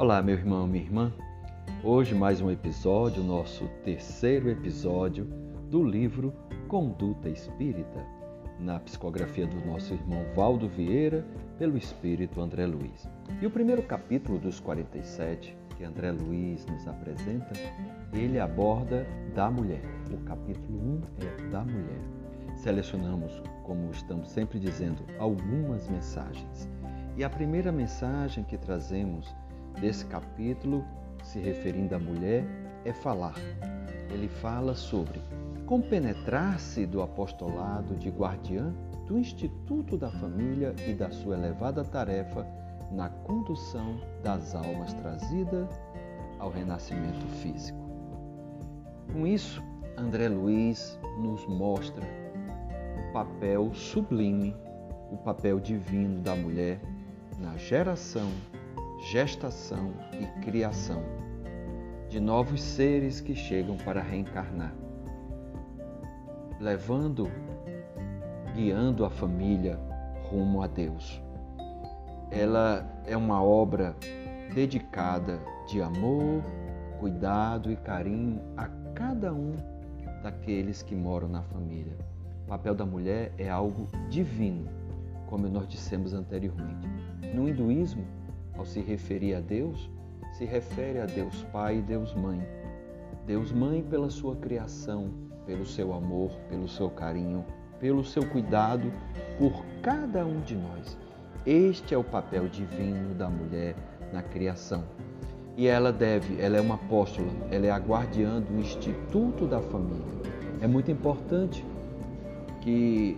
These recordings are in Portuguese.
Olá, meu irmão, minha irmã. Hoje mais um episódio, nosso terceiro episódio do livro Conduta Espírita, na psicografia do nosso irmão Valdo Vieira, pelo Espírito André Luiz. E o primeiro capítulo dos 47 que André Luiz nos apresenta, ele aborda da mulher. O capítulo 1 é da mulher. Selecionamos, como estamos sempre dizendo, algumas mensagens. E a primeira mensagem que trazemos desse capítulo, se referindo à mulher, é falar. Ele fala sobre compenetrar-se do apostolado de guardiã do Instituto da Família e da sua elevada tarefa na condução das almas trazidas ao renascimento físico. Com isso, André Luiz nos mostra o papel sublime, o papel divino da mulher na geração gestação e criação de novos seres que chegam para reencarnar, levando, guiando a família rumo a Deus. Ela é uma obra dedicada de amor, cuidado e carinho a cada um daqueles que moram na família. O papel da mulher é algo divino, como nós dissemos anteriormente. No hinduísmo, ao se referir a Deus, se refere a Deus Pai e Deus Mãe. Deus Mãe pela sua criação, pelo seu amor, pelo seu carinho, pelo seu cuidado por cada um de nós. Este é o papel divino da mulher na criação. E ela deve, ela é uma apóstola, ela é a guardiã do Instituto da Família. É muito importante que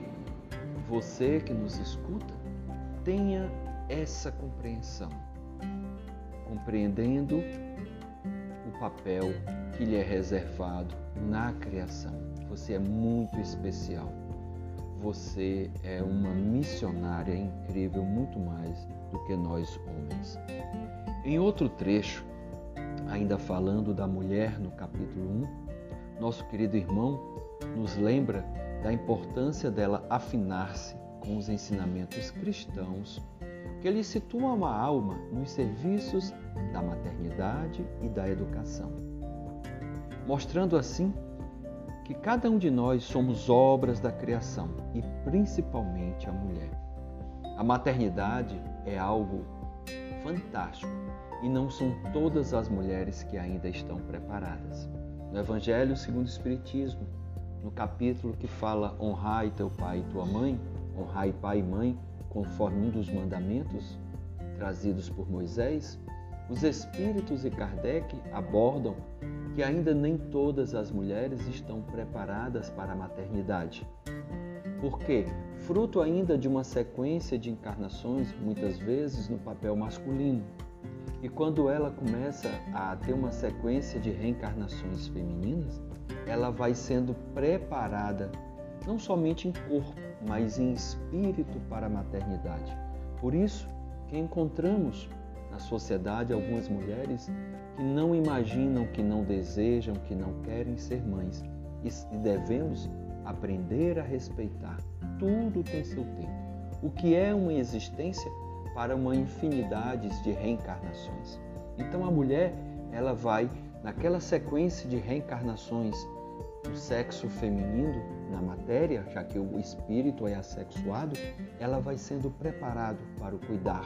você que nos escuta tenha essa compreensão compreendendo o papel que lhe é reservado na criação. Você é muito especial. Você é uma missionária incrível, muito mais do que nós homens. Em outro trecho, ainda falando da mulher no capítulo 1, nosso querido irmão nos lembra da importância dela afinar-se com os ensinamentos cristãos que lhe situam a alma nos serviços da maternidade e da educação, mostrando assim que cada um de nós somos obras da criação e principalmente a mulher. A maternidade é algo fantástico e não são todas as mulheres que ainda estão preparadas. No Evangelho segundo o Espiritismo, no capítulo que fala honrai teu pai e tua mãe, honrai pai e mãe, conforme um dos mandamentos trazidos por Moisés, os Espíritos e Kardec abordam que ainda nem todas as mulheres estão preparadas para a maternidade. Porque, fruto ainda de uma sequência de encarnações, muitas vezes no papel masculino, e quando ela começa a ter uma sequência de reencarnações femininas, ela vai sendo preparada não somente em corpo, mas em espírito para a maternidade. Por isso que encontramos na sociedade algumas mulheres que não imaginam, que não desejam, que não querem ser mães e devemos aprender a respeitar. Tudo tem seu tempo. O que é uma existência para uma infinidade de reencarnações. Então a mulher, ela vai naquela sequência de reencarnações do sexo feminino na matéria, já que o espírito é assexuado, ela vai sendo preparado para o cuidar,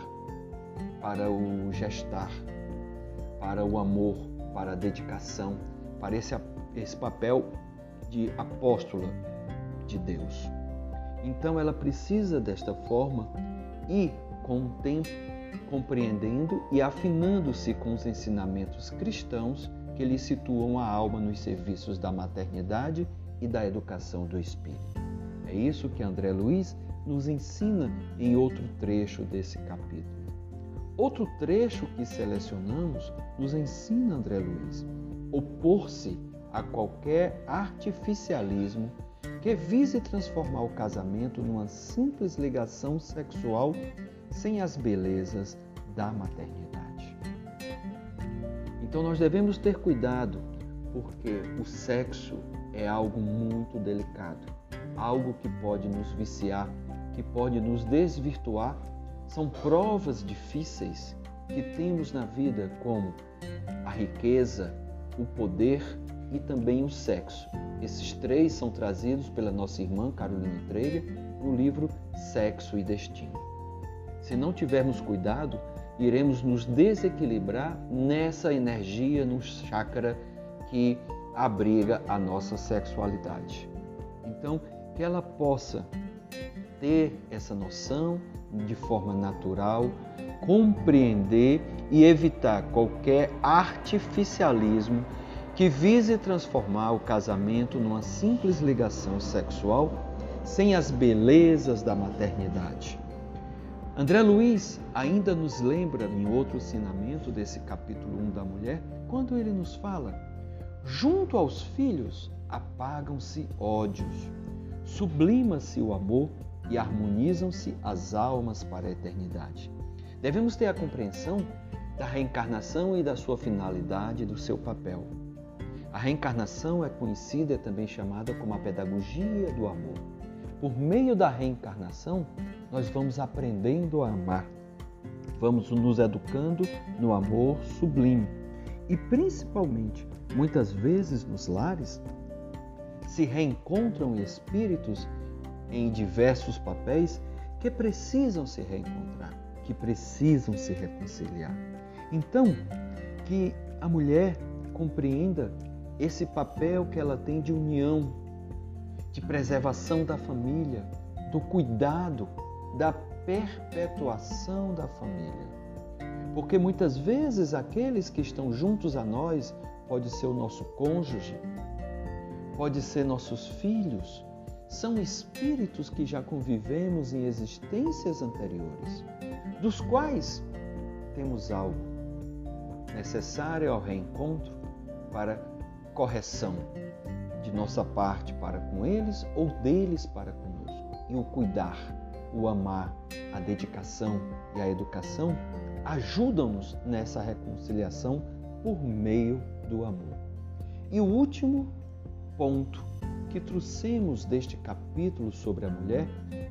para o gestar, para o amor, para a dedicação, para esse, esse papel de apóstola de Deus. Então ela precisa desta forma e com o tempo compreendendo e afinando-se com os ensinamentos cristãos que lhe situam a alma nos serviços da maternidade e da educação do espírito. É isso que André Luiz nos ensina em outro trecho desse capítulo. Outro trecho que selecionamos nos ensina André Luiz opor-se a qualquer artificialismo que vise transformar o casamento numa simples ligação sexual sem as belezas da maternidade. Então nós devemos ter cuidado, porque o sexo é algo muito delicado, algo que pode nos viciar, que pode nos desvirtuar. São provas difíceis que temos na vida, como a riqueza, o poder e também o sexo. Esses três são trazidos pela nossa irmã Carolina Treger no livro Sexo e Destino. Se não tivermos cuidado, iremos nos desequilibrar nessa energia, no chakra que abriga a nossa sexualidade. Então, que ela possa ter essa noção de forma natural, compreender e evitar qualquer artificialismo que vise transformar o casamento numa simples ligação sexual sem as belezas da maternidade. André Luiz ainda nos lembra em outro ensinamento desse capítulo 1 da mulher, quando ele nos fala: junto aos filhos apagam-se ódios, sublima-se o amor e harmonizam-se as almas para a eternidade. Devemos ter a compreensão da reencarnação e da sua finalidade do seu papel. A reencarnação é conhecida também chamada como a pedagogia do amor. Por meio da reencarnação, nós vamos aprendendo a amar, vamos nos educando no amor sublime e, principalmente, muitas vezes nos lares, se reencontram espíritos em diversos papéis que precisam se reencontrar, que precisam se reconciliar. Então, que a mulher compreenda esse papel que ela tem de união, de preservação da família, do cuidado, da perpetuação da família. Porque muitas vezes aqueles que estão juntos a nós pode ser o nosso cônjuge, pode ser nossos filhos, são espíritos que já convivemos em existências anteriores, dos quais temos algo necessário ao reencontro para correção de nossa parte para com eles ou deles para conosco. E o cuidar, o amar, a dedicação e a educação ajudam-nos nessa reconciliação por meio do amor. E o último ponto que trouxemos deste capítulo sobre a mulher,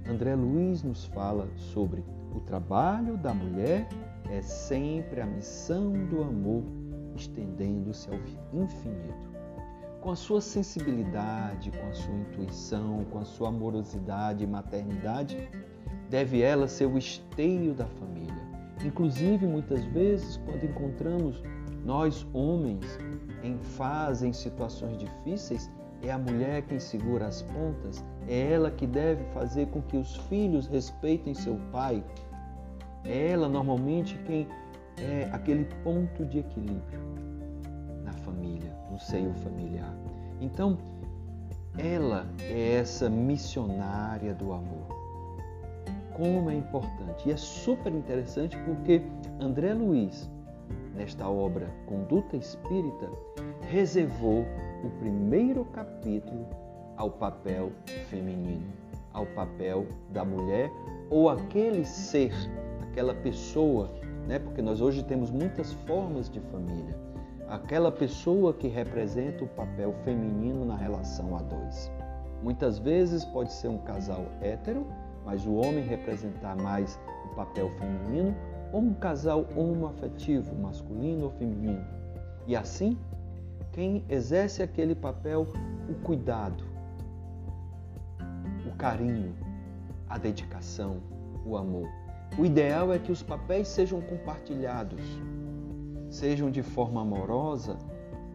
André Luiz nos fala sobre o trabalho da mulher é sempre a missão do amor estendendo-se ao infinito. Com a sua sensibilidade, com a sua intuição, com a sua amorosidade e maternidade, deve ela ser o esteio da família. Inclusive, muitas vezes, quando encontramos nós, homens, em fase, em situações difíceis, é a mulher quem segura as pontas, é ela que deve fazer com que os filhos respeitem seu pai. É ela normalmente quem é aquele ponto de equilíbrio no seio familiar. Então, ela é essa missionária do amor. Como é importante. E é super interessante porque André Luiz, nesta obra Conduta Espírita, reservou o primeiro capítulo ao papel feminino, ao papel da mulher ou aquele ser, aquela pessoa, né? Porque nós hoje temos muitas formas de família. Aquela pessoa que representa o papel feminino na relação a dois. Muitas vezes pode ser um casal hétero, mas o homem representar mais o papel feminino, ou um casal homoafetivo, masculino ou feminino. E assim quem exerce aquele papel, o cuidado, o carinho, a dedicação, o amor. O ideal é que os papéis sejam compartilhados, sejam de forma amorosa,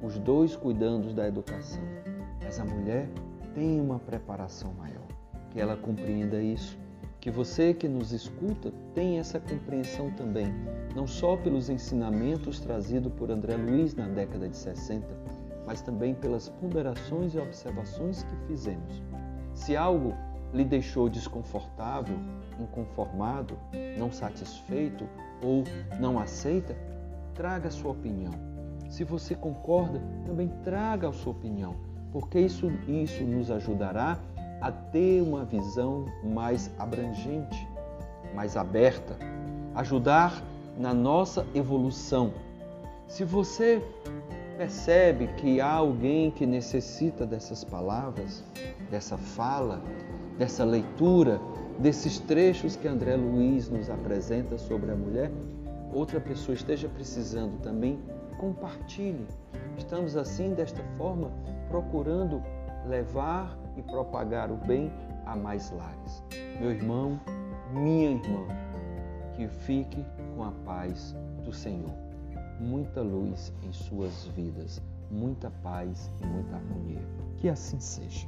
os dois cuidando da educação. Mas a mulher tem uma preparação maior, que ela compreenda isso. Que você que nos escuta tenha essa compreensão também, não só pelos ensinamentos trazidos por André Luiz na década de 60, mas também pelas ponderações e observações que fizemos. Se algo lhe deixou desconfortável, inconformado, não satisfeito ou não aceita, traga a sua opinião. Se você concorda, também traga a sua opinião, porque isso, isso nos ajudará a ter uma visão mais abrangente, mais aberta, ajudar na nossa evolução. Se você percebe que há alguém que necessita dessas palavras, dessa fala, dessa leitura, desses trechos que André Luiz nos apresenta sobre a mulher, outra pessoa esteja precisando também, compartilhe. Estamos assim, desta forma, procurando levar e propagar o bem a mais lares. Meu irmão, minha irmã, que fique com a paz do Senhor. Muita luz em suas vidas, muita paz e muita harmonia. Que assim seja.